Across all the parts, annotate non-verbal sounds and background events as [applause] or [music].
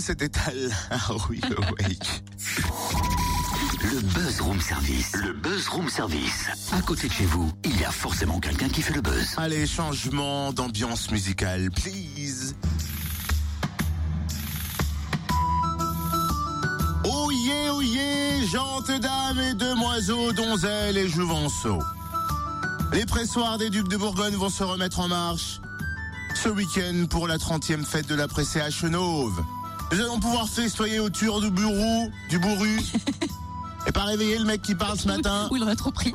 C'était à oui, Le Buzz Room Service. Le Buzz Room Service. À côté de chez vous, il y a forcément quelqu'un qui fait le buzz. Allez, changement d'ambiance musicale, please. Oyez, oyez, gentes dames et demoiselles, donzelles et jouvenceaux. Les pressoirs des Ducs de Bourgogne vont se remettre en marche ce week-end pour la 30e fête de la pressée à Chenauve. Nous allons pouvoir festoyer autour du bureau, du bourru. [laughs] et pas réveiller le mec qui parle ce matin. Il aurait trop pris.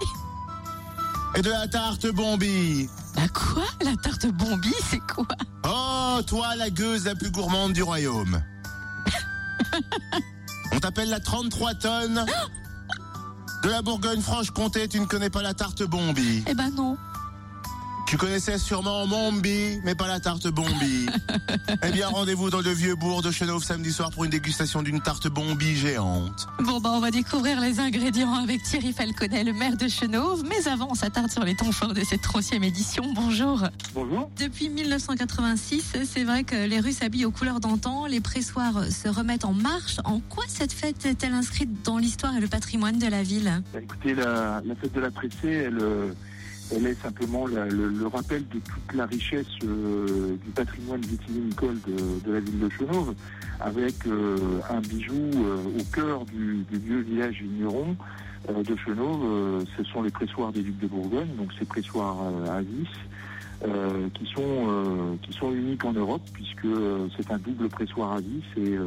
Et de la tarte bombi. La quoi? La tarte bombi, c'est quoi? Oh, toi, la gueuse la plus gourmande du royaume. [laughs] On t'appelle la 33 tonnes. [gasps] De la Bourgogne-Franche-Comté, tu ne connais pas la tarte bombi. Eh ben non. Tu connaissais sûrement Mombi, mais pas la tarte Bombi. [laughs] eh bien, rendez-vous dans le vieux bourg de Chenauve samedi soir pour une dégustation d'une tarte Bombi géante. Bon, bah, on va découvrir les ingrédients avec Thierry Falconet, le maire de Chenauve. Mais avant, on s'attarde sur les temps forts de cette 30e édition. Bonjour. Bonjour. Depuis 1986, c'est vrai que les rues s'habillent aux couleurs d'antan, les pressoirs se remettent en marche. En quoi cette fête est-elle inscrite dans l'histoire et le patrimoine de la ville? Bah, écoutez, la, la fête de la pressée, elle, euh, elle est simplement le, rappel de toute la richesse euh, du patrimoine vitivinicole de, de la ville de Chenauve, avec euh, un bijou euh, au cœur du, vieux village vigneron de Chenauve. Ce sont les pressoirs des Ducs de Bourgogne, donc ces pressoirs à vis. qui sont qui sont uniques en Europe puisque c'est un double pressoir à vis et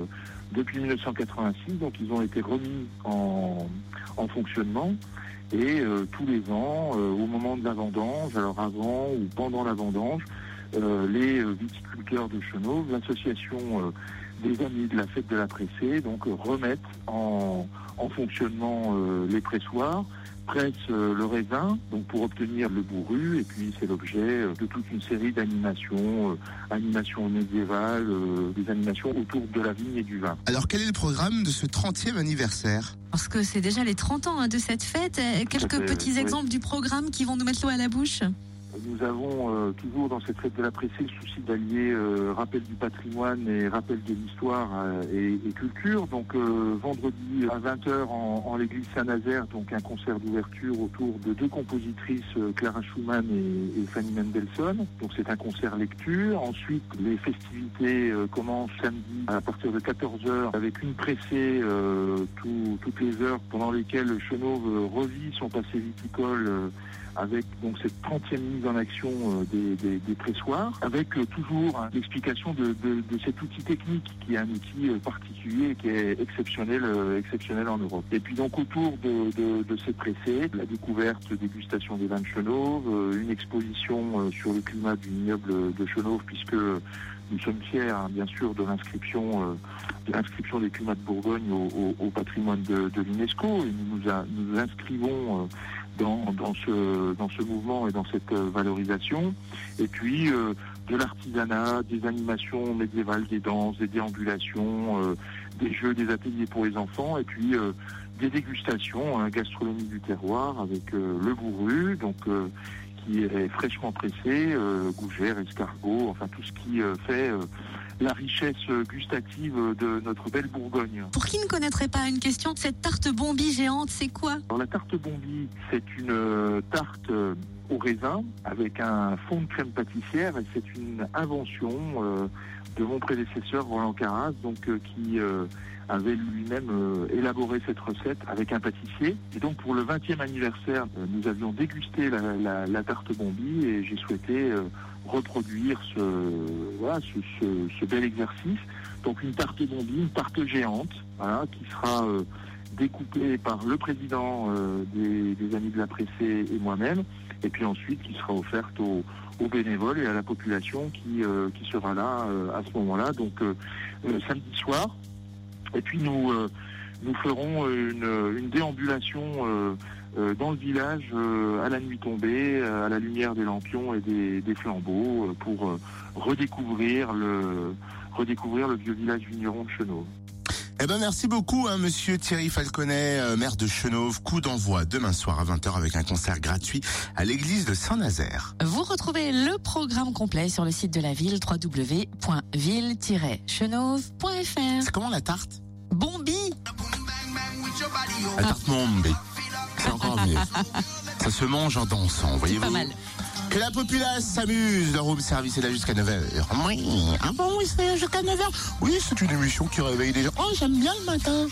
depuis 1986 donc ils ont été remis en, en fonctionnement et euh, tous les ans, euh, au moment de la vendange, alors avant ou pendant la vendange, euh, les viticulteurs de Chenauve, l'association des amis de la fête de la pressée, donc remettent en, en fonctionnement les pressoirs, pressent euh, le raisin, donc pour obtenir le bourru, et puis c'est l'objet euh, de toute une série d'animations, euh, animations médiévales, euh, des animations autour de la vigne et du vin. Alors, quel est le programme de ce 30e anniversaire? Parce que c'est déjà les 30 ans hein, de cette fête. Quelques fait, petits oui. exemples du programme qui vont nous mettre l'eau à la bouche? Nous avons euh, toujours dans cette fête de la pressée le souci d'allier euh, rappel du patrimoine et rappel de l'histoire euh, et, et culture. Donc euh, vendredi à 20h en, en l'église Saint-Nazaire, donc un concert d'ouverture autour de deux compositrices, euh, Clara Schumann et, et Fanny Mendelssohn. Donc c'est un concert lecture. Ensuite les festivités commencent samedi à partir de 14h avec une pressée tout- toutes les heures pendant lesquelles Chenauve revit son passé viticole avec donc cette 30e mise en action euh, des, des, des pressoirs, avec euh, toujours l'explication de, de, de cet outil technique qui est un outil euh, particulier et qui est exceptionnel, exceptionnel en Europe. Et puis donc autour de, de, de ces pressés, la découverte, dégustation des vins de Chenauve, une exposition sur le climat du vignoble de Chenauve, puisque nous sommes fiers, hein, bien sûr, de l'inscription de l'inscription des climats de Bourgogne au, au- au patrimoine de, de l'UNESCO et nous nous, nous inscrivons dans, dans, ce, dans ce mouvement et dans cette euh, valorisation. Et puis euh, de l'artisanat, des animations médiévales, des danses, des déambulations, euh, des jeux, des ateliers pour les enfants, et puis des dégustations, hein, gastronomie du terroir avec le bourru, donc qui est fraîchement pressé, euh, gougère, escargot, enfin tout ce qui euh, fait euh, la richesse gustative de notre belle Bourgogne. Pour qui ne connaîtrait pas une question, cette tarte bombi géante, c'est quoi? Alors la tarte bombi, c'est une tarte au raisin avec un fond de crème pâtissière et c'est une invention euh, de mon prédécesseur Roland Caras, donc euh, qui euh, avait lui-même élaboré cette recette avec un pâtissier. Et donc pour le 20e anniversaire, nous avions dégusté la, la- la et j'ai souhaité euh, reproduire ce, voilà, ce, bel exercice. Donc une tarte bombi, une tarte géante, voilà, qui sera euh, découpée par le président euh, des, Amis de la Pressée et moi-même, et puis ensuite qui sera offerte aux, bénévoles et à la population qui, sera là à ce moment-là, donc samedi soir. Et puis nous, nous ferons une déambulation euh, dans le village euh, à la nuit tombée, euh, à la lumière des lampions et des, des flambeaux, euh, pour euh, redécouvrir le redécouvrir le vieux village vigneron de Chenauve. Eh ben merci beaucoup, hein, Monsieur Thierry Falconet, euh, maire de Chenauve. Coup d'envoi demain soir à 20h avec un concert gratuit à l'église de Saint-Nazaire. Vous retrouvez le programme complet sur le site de la ville www.ville-chenauve.fr. C'est comment la tarte? Bombi La tarte Mombi. [laughs] Ça se mange en dansant, voyez-vous. Pas mal. Que la populace s'amuse. Le room service est là jusqu'à 9h. Oui. Ah bon, oui, c'est jusqu'à 9h. Oui, c'est une émission qui réveille les gens. Oh, j'aime bien le matin.